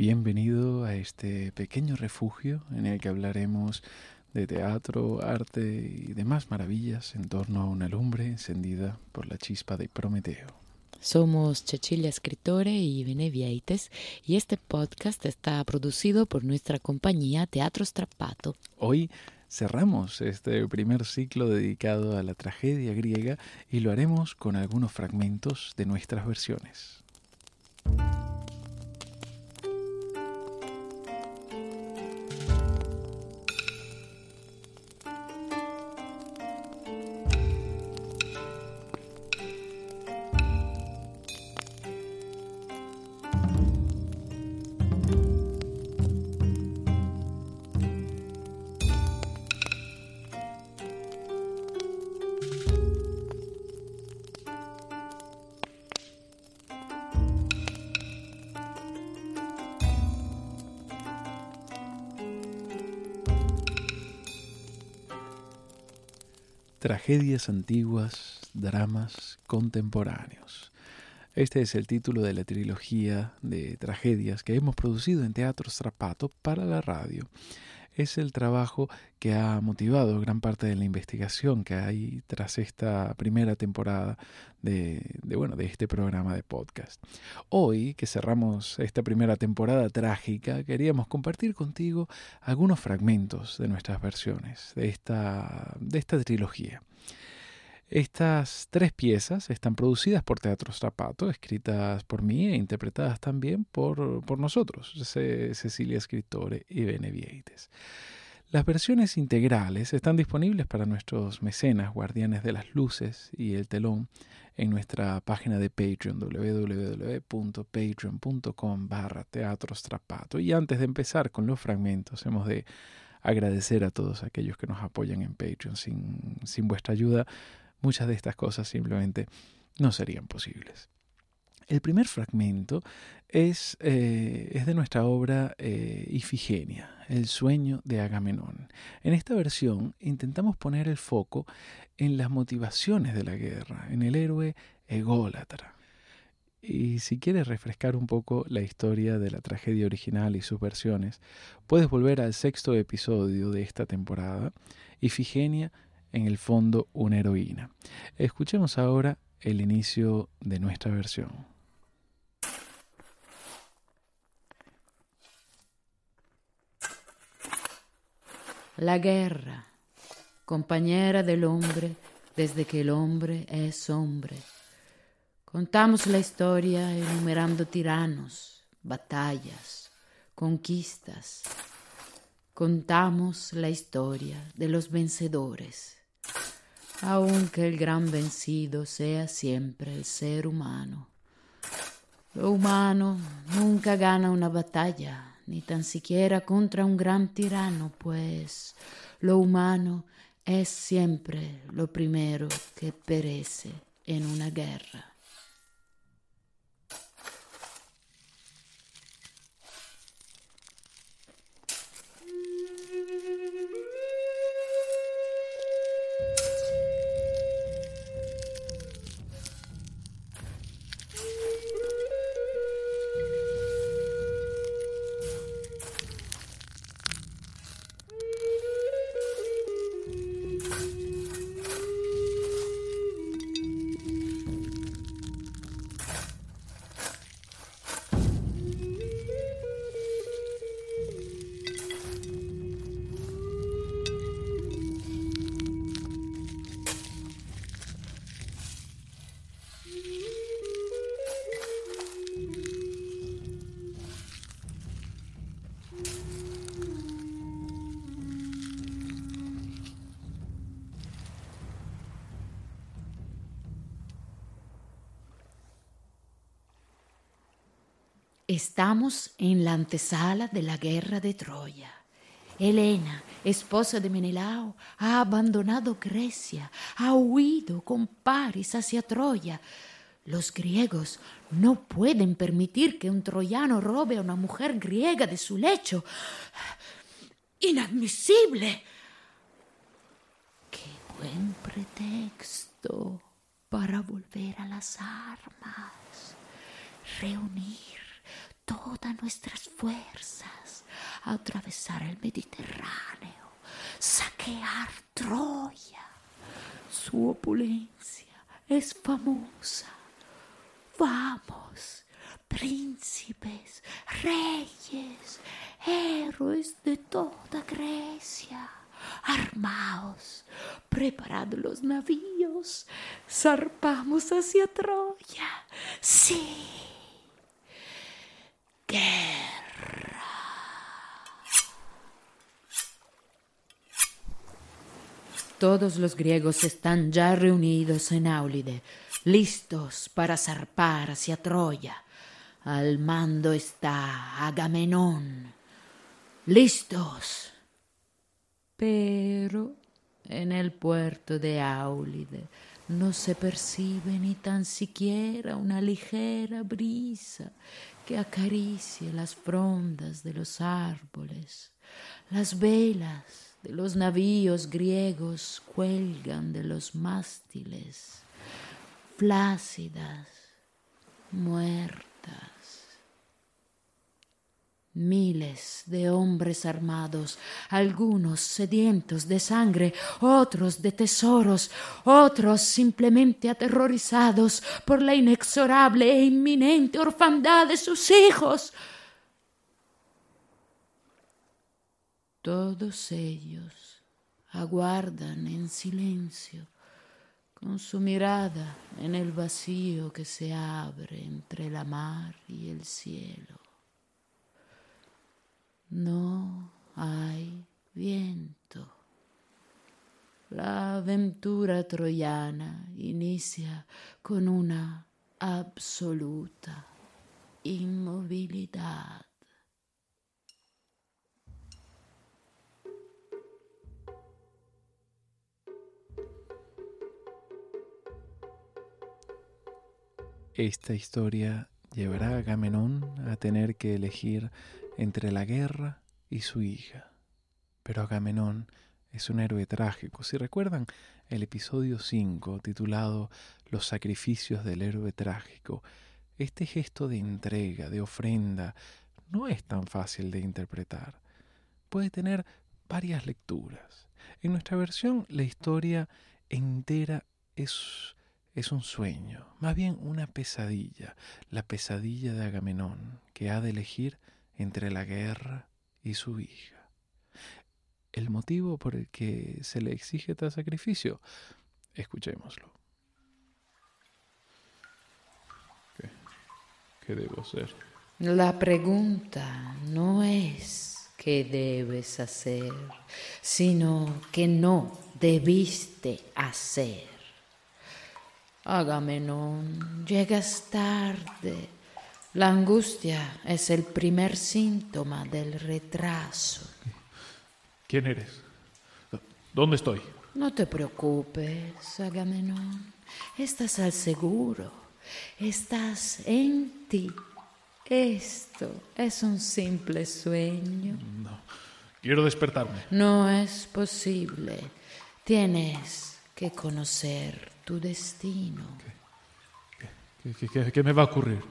Bienvenido a este pequeño refugio en el que hablaremos de teatro, arte y demás maravillas en torno a una lumbre encendida por la chispa de Prometeo. Somos Cecilia Escritore y Benevieites y este podcast está producido por nuestra compañía Teatro Strappato. Hoy cerramos este primer ciclo dedicado a la tragedia griega y lo haremos con algunos fragmentos de nuestras versiones. Tragedias antiguas, dramas contemporáneos. Este es el título de la trilogía de tragedias que hemos producido en Teatro Strapato para la radio es el trabajo que ha motivado gran parte de la investigación que hay tras esta primera temporada de, bueno, de este programa de podcast. Hoy, que cerramos esta primera temporada trágica, queríamos compartir contigo algunos fragmentos de nuestras versiones de esta, de esta trilogía. Estas tres piezas están producidas por Teatro Strapato, escritas por mí e interpretadas también por, por nosotros, Cecilia Escritore y Benevieites. Las versiones integrales están disponibles para nuestros mecenas, guardianes de las luces y el telón, en nuestra página de Patreon, www.patreon.com barra Teatro Strapato. Y antes de empezar con los fragmentos, hemos de agradecer a todos aquellos que nos apoyan en Patreon. Sin, sin vuestra ayuda muchas de estas cosas simplemente no serían posibles. El primer fragmento es, eh, es de nuestra obra eh, Ifigenia, el sueño de Agamenón. En esta versión intentamos poner el foco en las motivaciones de la guerra, en el héroe ególatra. Y si quieres refrescar un poco la historia de la tragedia original y sus versiones, puedes volver al sexto episodio de esta temporada, Ifigenia en el fondo una heroína. Escuchemos ahora el inicio de nuestra versión. La guerra, compañera del hombre desde que el hombre es hombre. Contamos la historia enumerando tiranos, batallas, conquistas. Contamos la historia de los vencedores aunque el gran vencido sea siempre el ser humano. Lo humano nunca gana una batalla, ni tan siquiera contra un gran tirano, pues lo humano es siempre lo primero que perece en una guerra. Estamos en la antesala de la guerra de Troya. Helena, esposa de Menelao, ha abandonado Grecia, ha huido con Paris hacia Troya. Los griegos no pueden permitir que un troyano robe a una mujer griega de su lecho. Inadmisible. Qué buen pretexto para volver a las armas, reunir todas nuestras fuerzas a atravesar el Mediterráneo, saquear Troya. Su opulencia es famosa. Vamos, príncipes, reyes, héroes de toda Grecia. Armaos, preparad los navíos, zarpamos hacia Troya. Sí. Todos los griegos están ya reunidos en Áulide, listos para zarpar hacia Troya. Al mando está Agamenón. Listos. Pero en el puerto de Áulide no se percibe ni tan siquiera una ligera brisa que acaricie las frondas de los árboles. Las velas de los navíos griegos cuelgan de los mástiles, flácidas, muertas. Miles de hombres armados, algunos sedientos de sangre, otros de tesoros, otros simplemente aterrorizados por la inexorable e inminente orfandad de sus hijos. Todos ellos aguardan en silencio, con su mirada en el vacío que se abre entre la mar y el cielo. No hay viento. La aventura troyana inicia con una absoluta inmovilidad. Esta historia llevará a Agamenón a tener que elegir entre la guerra y su hija. Pero Agamenón es un héroe trágico. Si recuerdan el episodio 5 titulado Los sacrificios del héroe trágico, este gesto de entrega, de ofrenda, no es tan fácil de interpretar. Puede tener varias lecturas. En nuestra versión, la historia entera es, es un sueño, más bien una pesadilla, la pesadilla de Agamenón, que ha de elegir entre la guerra y su hija. El motivo por el que se le exige tal sacrificio, escuchémoslo. ¿Qué, ¿Qué debo hacer? La pregunta no es qué debes hacer, sino que no debiste hacer. Agamenón, llegas tarde la angustia es el primer síntoma del retraso. ¿Quién eres? ¿Dónde estoy? No te preocupes, Agamenón. Estás al seguro. Estás en ti. Esto es un simple sueño. No. Quiero despertarme. No es posible. Tienes que conocer tu destino. ¿Qué, qué, qué me va a ocurrir?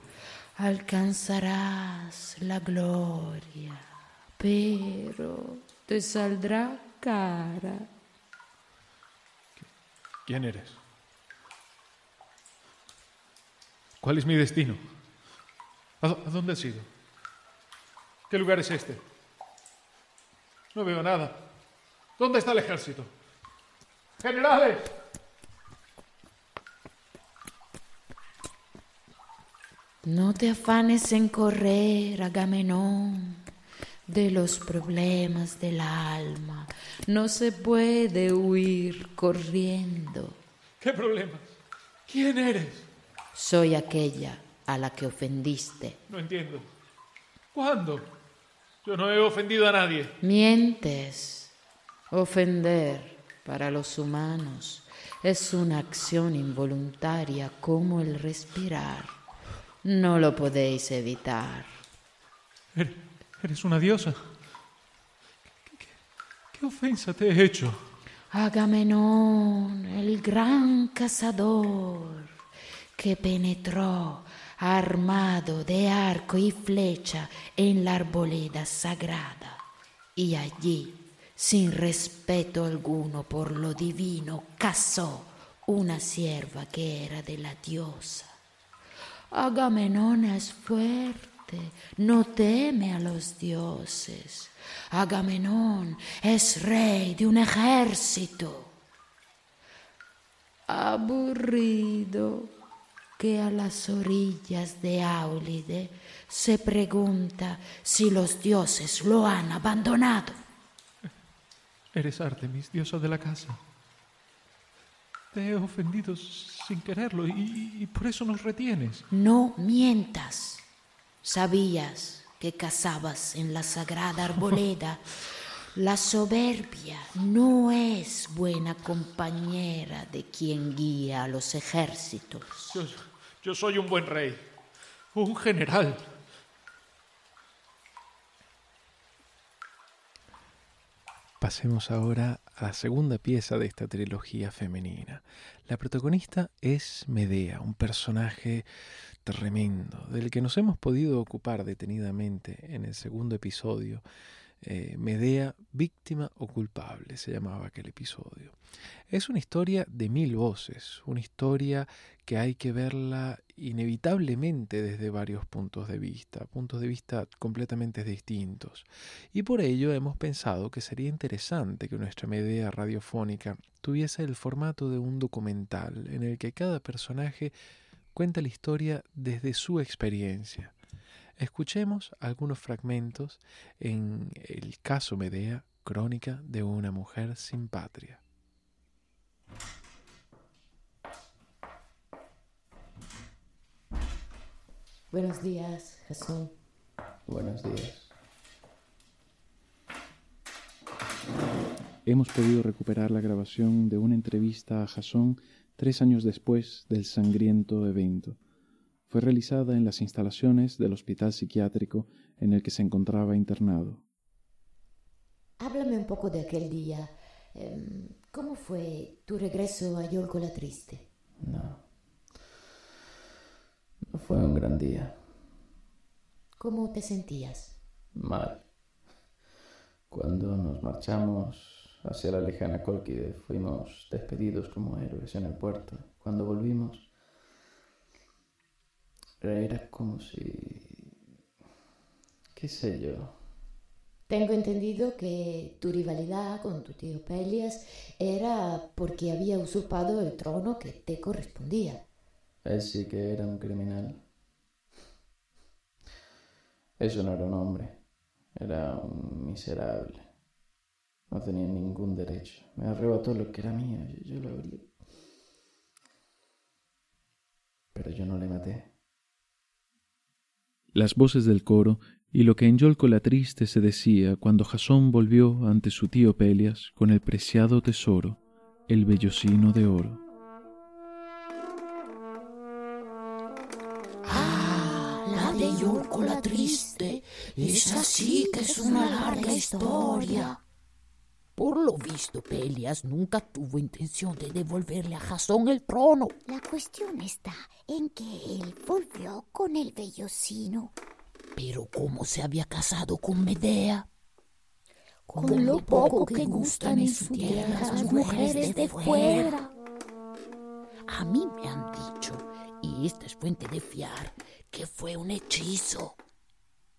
Alcanzarás la gloria, pero te saldrá cara. ¿Quién eres? ¿Cuál es mi destino? ¿A dónde has ido? ¿Qué lugar es este? No veo nada. ¿Dónde está el ejército? Generales. No te afanes en correr, Agamenón, de los problemas del alma. No se puede huir corriendo. ¿Qué problemas? ¿Quién eres? Soy aquella a la que ofendiste. No entiendo. ¿Cuándo? Yo no he ofendido a nadie. Mientes. Ofender para los humanos es una acción involuntaria como el respirar. No lo podéis evitar. Eres una diosa. ¿Qué, ofensa te he hecho? Agamenón, el gran cazador, que penetró armado de arco y flecha en la arboleda sagrada. Y allí, sin respeto alguno por lo divino, casó una sierva que era de la diosa. Agamenón es fuerte, no teme a los dioses. Agamenón es rey de un ejército. Aburrido que a las orillas de Áulide se pregunta si los dioses lo han abandonado. Eres Artemis, diosa de la casa. Te he ofendido sin quererlo y, por eso nos retienes. No mientas. Sabías que cazabas en la sagrada arboleda. La soberbia no es buena compañera de quien guía a los ejércitos. Yo, yo soy un buen rey, un general. Pasemos ahora a la segunda pieza de esta trilogía femenina. La protagonista es Medea, un personaje tremendo, del que nos hemos podido ocupar detenidamente en el segundo episodio eh, Medea, víctima o culpable, se llamaba aquel episodio. Es una historia de mil voces, una historia que hay que verla inevitablemente desde varios puntos de vista, puntos de vista completamente distintos. Y por ello hemos pensado que sería interesante que nuestra Medea radiofónica tuviese el formato de un documental en el que cada personaje cuenta la historia desde su experiencia Escuchemos algunos fragmentos en el caso Medea, crónica de una mujer sin patria. Buenos días, Jesús. Buenos días. Hemos podido recuperar la grabación de una entrevista a Jasón tres años después del sangriento evento fue realizada en las instalaciones del hospital psiquiátrico en el que se encontraba internado. Háblame un poco de aquel día. Em, ¿Cómo fue tu regreso a Yolco la Triste? No. No fue un gran día. ¿Cómo te sentías? Mal. Cuando nos marchamos hacia la lejana Colquide, fuimos despedidos como héroes en el puerto. Cuando volvimos, era como si... qué sé yo. Tengo entendido que tu rivalidad con tu tío Pelias era porque había usurpado el trono que te correspondía. Él sí que era un criminal. Eso no era un hombre, era un miserable. No tenía ningún derecho. Me arrebató lo que era mío, yo, yo lo abrí. Pero yo no le maté las voces del coro y lo que en Yolco la triste se decía cuando Jasón volvió ante su tío Pelias con el preciado tesoro, el vellocino de oro. De Yolco la triste, es así que es una larga historia. Por lo visto, Pelias nunca tuvo intención de devolverle a Jasón el trono. La cuestión está en que él volvió con el vellocino. Pero ¿cómo se había casado con Medea? Con, lo poco que gustan en su tierra las mujeres de fuera. A mí me han dicho, y esta es fuente de fiar, que fue un hechizo.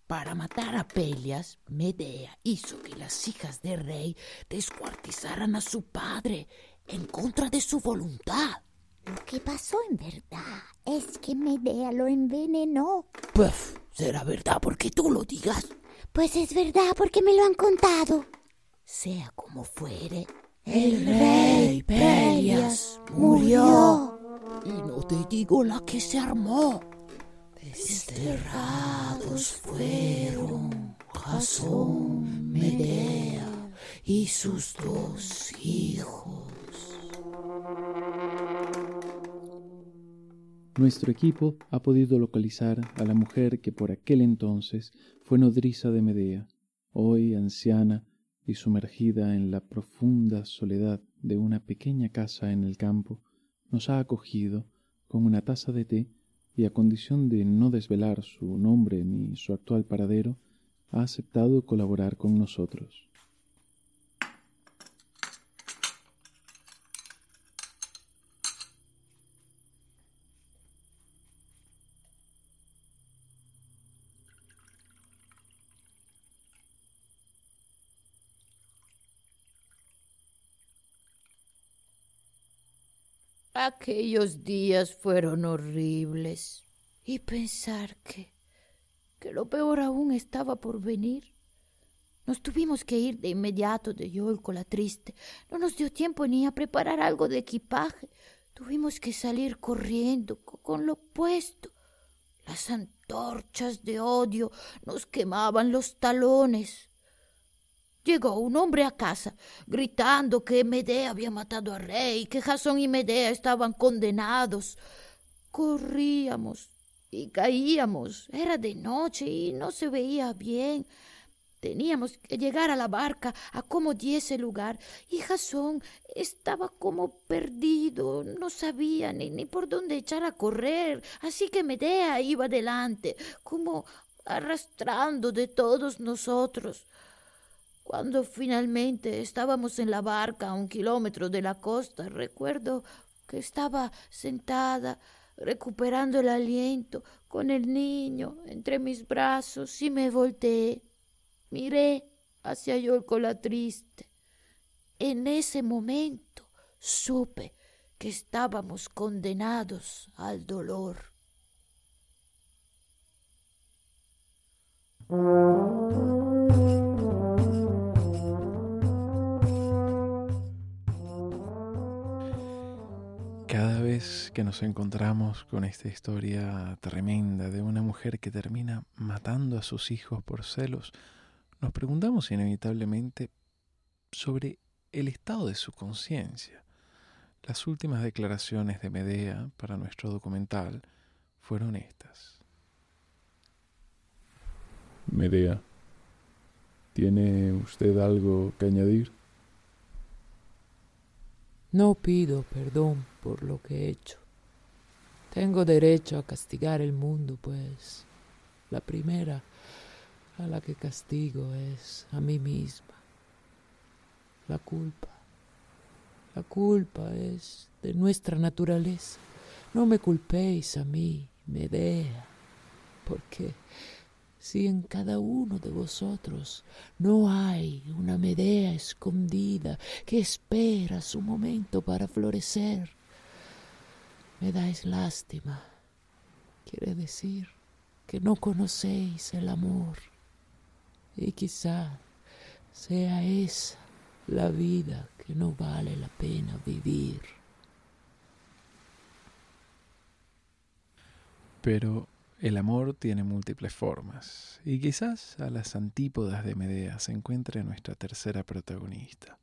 Para matar a Pelias, Medea hizo que las hijas del rey descuartizaran a su padre en contra de su voluntad. Lo que pasó en verdad es que Medea lo envenenó. Pues será verdad porque tú lo digas. Pues es verdad porque me lo han contado. Sea como fuere, el rey Pelias murió. Y no te digo la que se armó. Desterrados fueron Jasón, Medea y sus dos hijos. Nuestro equipo ha podido localizar a la mujer que por aquel entonces fue nodriza de Medea, hoy anciana y sumergida en la profunda soledad de una pequeña casa en el campo, nos ha acogido con una taza de té y a condición de no desvelar su nombre ni su actual paradero, ha aceptado colaborar con nosotros. Aquellos días fueron horribles. Y pensar que, que lo peor aún estaba por venir. Nos tuvimos que ir de inmediato de Yolco la triste. No nos dio tiempo ni a preparar algo de equipaje. Tuvimos que salir corriendo con lo puesto. Las antorchas de odio nos quemaban los talones. Llegó un hombre a casa gritando que Medea había matado a rey, que Jasón y Medea estaban condenados. Corríamos y caíamos. Era de noche y no se veía bien. Teníamos que llegar a la barca a como diese lugar. Y Jasón estaba como perdido, no sabía ni, ni por dónde echar a correr. Así que Medea iba delante, como arrastrando de todos nosotros. Cuando finalmente estábamos en la barca a un kilómetro de la costa, recuerdo que estaba sentada, recuperando el aliento, con el niño entre mis brazos y me volteé. Miré hacia Yolco la triste. En ese momento supe que estábamos condenados al dolor. que nos encontramos con esta historia tremenda de una mujer que termina matando a sus hijos por celos, nos preguntamos inevitablemente sobre el estado de su conciencia. Las últimas declaraciones de Medea para nuestro documental fueron estas. Medea, ¿tiene usted algo que añadir? No pido perdón por lo que he hecho. Tengo derecho a castigar el mundo, pues la primera a la que castigo es a mí misma. La culpa. La culpa es de nuestra naturaleza. No me culpéis a mí, Medea, porque si en cada uno de vosotros no hay una Medea escondida que espera su momento para florecer, me dais lástima. Quiere decir que no conocéis el amor y quizá sea esa la vida que no vale la pena vivir. Pero el amor tiene múltiples formas, y quizás a las antípodas de Medea se encuentre nuestra tercera protagonista.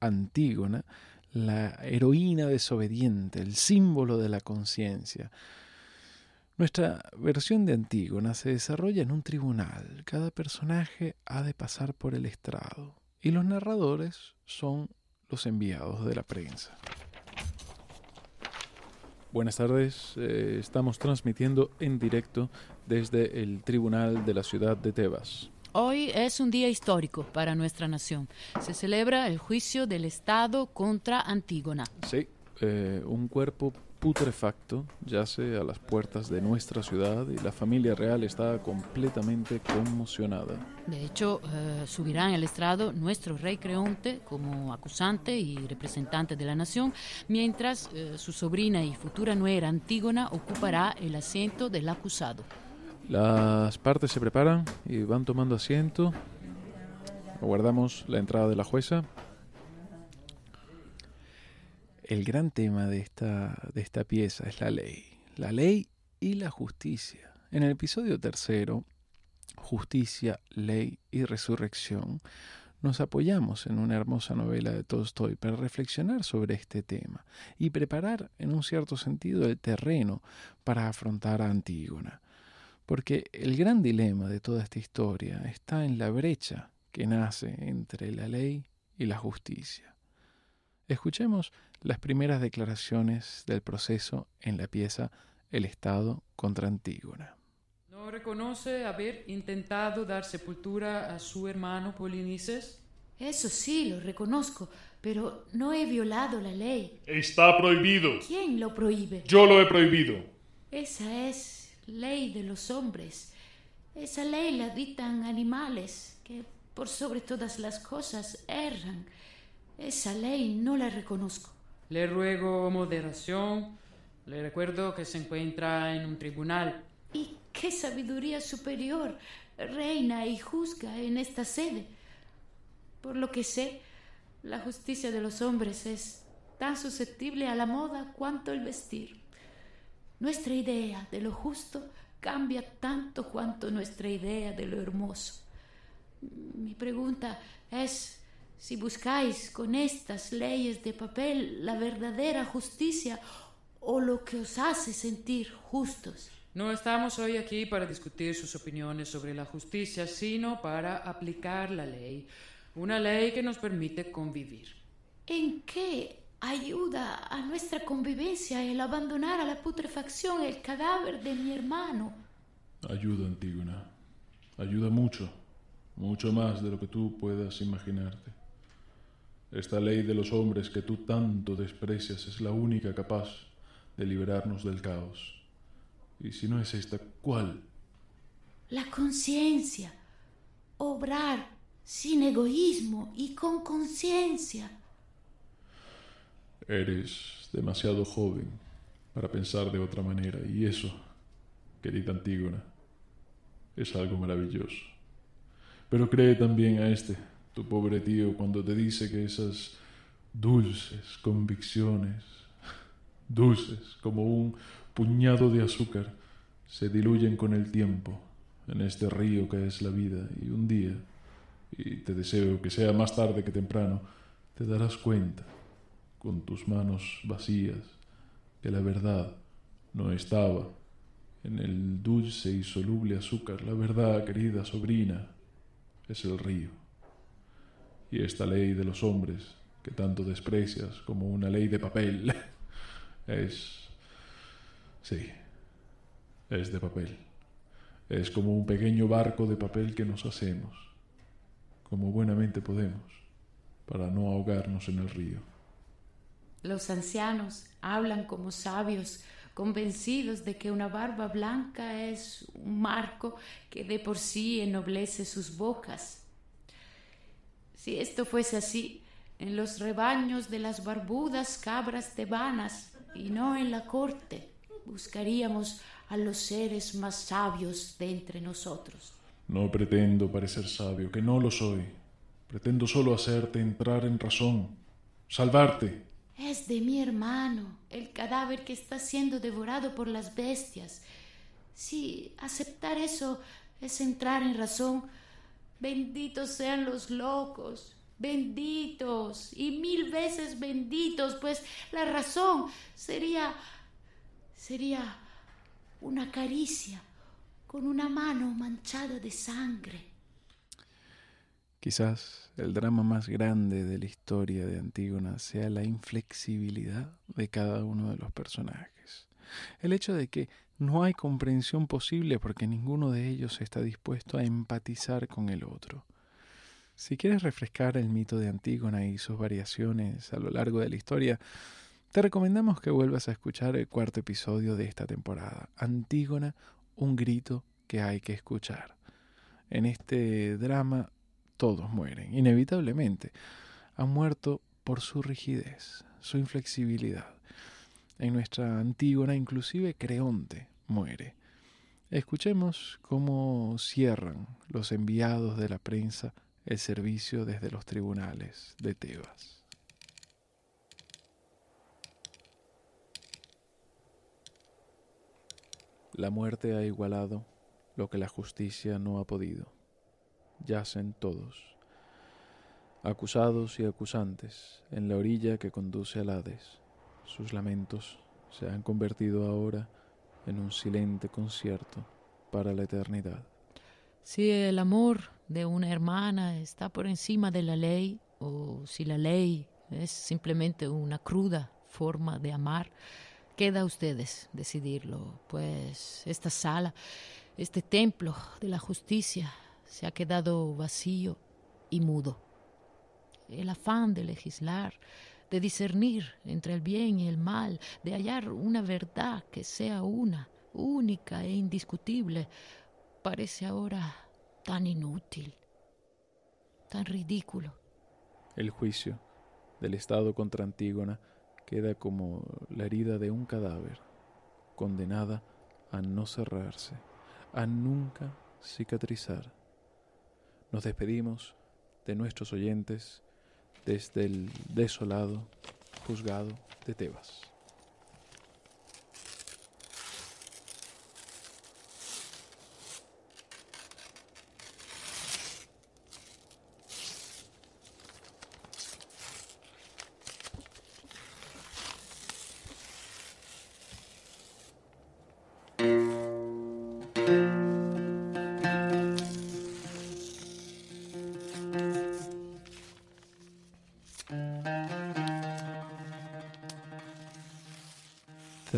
Antígona, la heroína desobediente, el símbolo de la conciencia. Nuestra versión de Antígona se desarrolla en un tribunal. Cada personaje ha de pasar por el estrado, y los narradores son los enviados de la prensa. Buenas tardes, eh, estamos transmitiendo en directo desde el Tribunal de la Ciudad de Tebas. Hoy es un día histórico para nuestra nación. Se celebra el juicio del Estado contra Antígona. Sí, eh, un cuerpo putrefacto yace a las puertas de nuestra ciudad y la familia real está completamente conmocionada. De hecho, eh, subirá en el estrado nuestro rey Creonte como acusante y representante de la nación, mientras eh, su sobrina y futura nuera Antígona ocupará el asiento del acusado. Las partes se preparan y van tomando asiento. Aguardamos la entrada de la jueza el gran tema de esta, de esta pieza es la ley. La ley y la justicia. En el episodio tercero, Justicia, Ley y Resurrección, nos apoyamos en una hermosa novela de Tolstoy para reflexionar sobre este tema y preparar, en un cierto sentido, el terreno para afrontar a Antígona. Porque el gran dilema de toda esta historia está en la brecha que nace entre la ley y la justicia. Escuchemos las primeras declaraciones del proceso en la pieza el Estado contra Antígona. ¿No reconoce haber intentado dar sepultura a su hermano Polinices? Eso sí, lo reconozco, pero no he violado la ley. Está prohibido. ¿Quién lo prohíbe? Yo lo he prohibido. Esa es ley de los hombres. Esa ley la dictan animales que por sobre todas las cosas erran. Esa ley no la reconozco. Le ruego moderación. Le recuerdo que se encuentra en un tribunal. ¿Y qué sabiduría superior reina y juzga en esta sede? Por lo que sé, la justicia de los hombres es tan susceptible a la moda cuanto el vestir. Nuestra idea de lo justo cambia tanto cuanto nuestra idea de lo hermoso. Mi pregunta es si buscáis con estas leyes de papel la verdadera justicia o lo que os hace sentir justos. No estamos hoy aquí para discutir sus opiniones sobre la justicia, sino para aplicar la ley, una ley que nos permite convivir. ¿En qué ayuda a nuestra convivencia el abandonar a la putrefacción el cadáver de mi hermano? Ayuda, Antígona. Ayuda mucho, mucho más de lo que tú puedas imaginarte. Esta ley de los hombres que tú tanto desprecias es la única capaz de liberarnos del caos. Y si no es esta, ¿cuál? La conciencia. Obrar sin egoísmo y con conciencia. Eres demasiado joven para pensar de otra manera y eso, querida Antígona, es algo maravilloso. Pero cree también a este, tu pobre tío, cuando te dice que esas dulces convicciones, dulces como un puñado de azúcar, se diluyen con el tiempo en este río que es la vida y un día, y te deseo que sea más tarde que temprano, te darás cuenta con tus manos vacías que la verdad no estaba en el dulce y soluble azúcar. La verdad, querida sobrina, es el río. Y esta ley de los hombres que tanto desprecias como una ley de papel es... sí, es de papel. Es como un pequeño barco de papel que nos hacemos, como buenamente podemos, para no ahogarnos en el río. Los ancianos hablan como sabios, convencidos de que una barba blanca es un marco que de por sí ennoblece sus bocas. Si esto fuese así, en los rebaños de las barbudas cabras tebanas y no en la corte, buscaríamos a los seres más sabios de entre nosotros. No pretendo parecer sabio, que no lo soy. Pretendo solo hacerte entrar en razón, salvarte es de mi hermano, el cadáver que está siendo devorado por las bestias. Si aceptar eso es entrar en razón, benditos sean los locos, benditos y mil veces benditos, pues la razón sería sería una caricia con una mano manchada de sangre. Quizás el drama más grande de la historia de Antígona sea la inflexibilidad de cada uno de los personajes. El hecho de que no hay comprensión posible porque ninguno de ellos está dispuesto a empatizar con el otro. Si quieres refrescar el mito de Antígona y sus variaciones a lo largo de la historia, te recomendamos que vuelvas a escuchar el cuarto episodio de esta temporada, Antígona, un grito que hay que escuchar. En este drama todos mueren, inevitablemente. Han muerto por su rigidez, su inflexibilidad. En nuestra Antígona inclusive Creonte muere. Escuchemos cómo cierran los enviados de la prensa el servicio desde los tribunales de Tebas. La muerte ha igualado lo que la justicia no ha podido yacen todos, acusados y acusantes, en la orilla que conduce al Hades. Sus lamentos se han convertido ahora en un silente concierto para la eternidad. Si el amor de una hermana está por encima de la ley, o si la ley es simplemente una cruda forma de amar, queda a ustedes decidirlo, pues esta sala, este templo de la justicia se ha quedado vacío y mudo. El afán de legislar, de discernir entre el bien y el mal, de hallar una verdad que sea una, única e indiscutible, parece ahora tan inútil, tan ridículo. El juicio del Estado contra Antígona queda como la herida de un cadáver, condenada a no cerrarse, a nunca cicatrizar. Nos despedimos de nuestros oyentes desde el desolado juzgado de Tebas.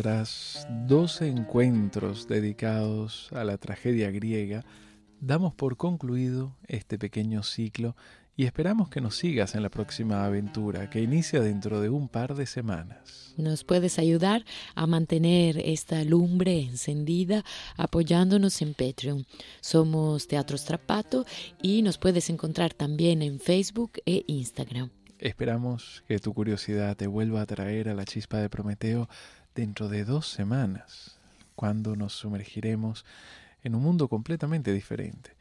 Tras dos encuentros dedicados a la tragedia griega, damos por concluido este pequeño ciclo y esperamos que nos sigas en la próxima aventura que inicia dentro de un par de semanas. Nos puedes ayudar a mantener esta lumbre encendida apoyándonos en Patreon. Somos Teatro Strapato y nos puedes encontrar también en Facebook e Instagram. Esperamos que tu curiosidad te vuelva a traer a la chispa de Prometeo dentro de dos semanas, cuando nos sumergiremos en un mundo completamente diferente.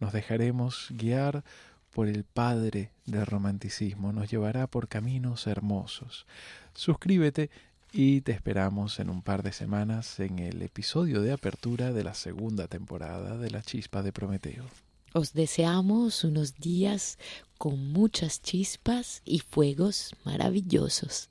Nos dejaremos guiar por el Padre del romanticismo, nos llevará por caminos hermosos. Suscríbete y te esperamos en un par de semanas en el episodio de apertura de la segunda temporada de La Chispa de Prometeo. Os deseamos unos días con muchas chispas y fuegos maravillosos.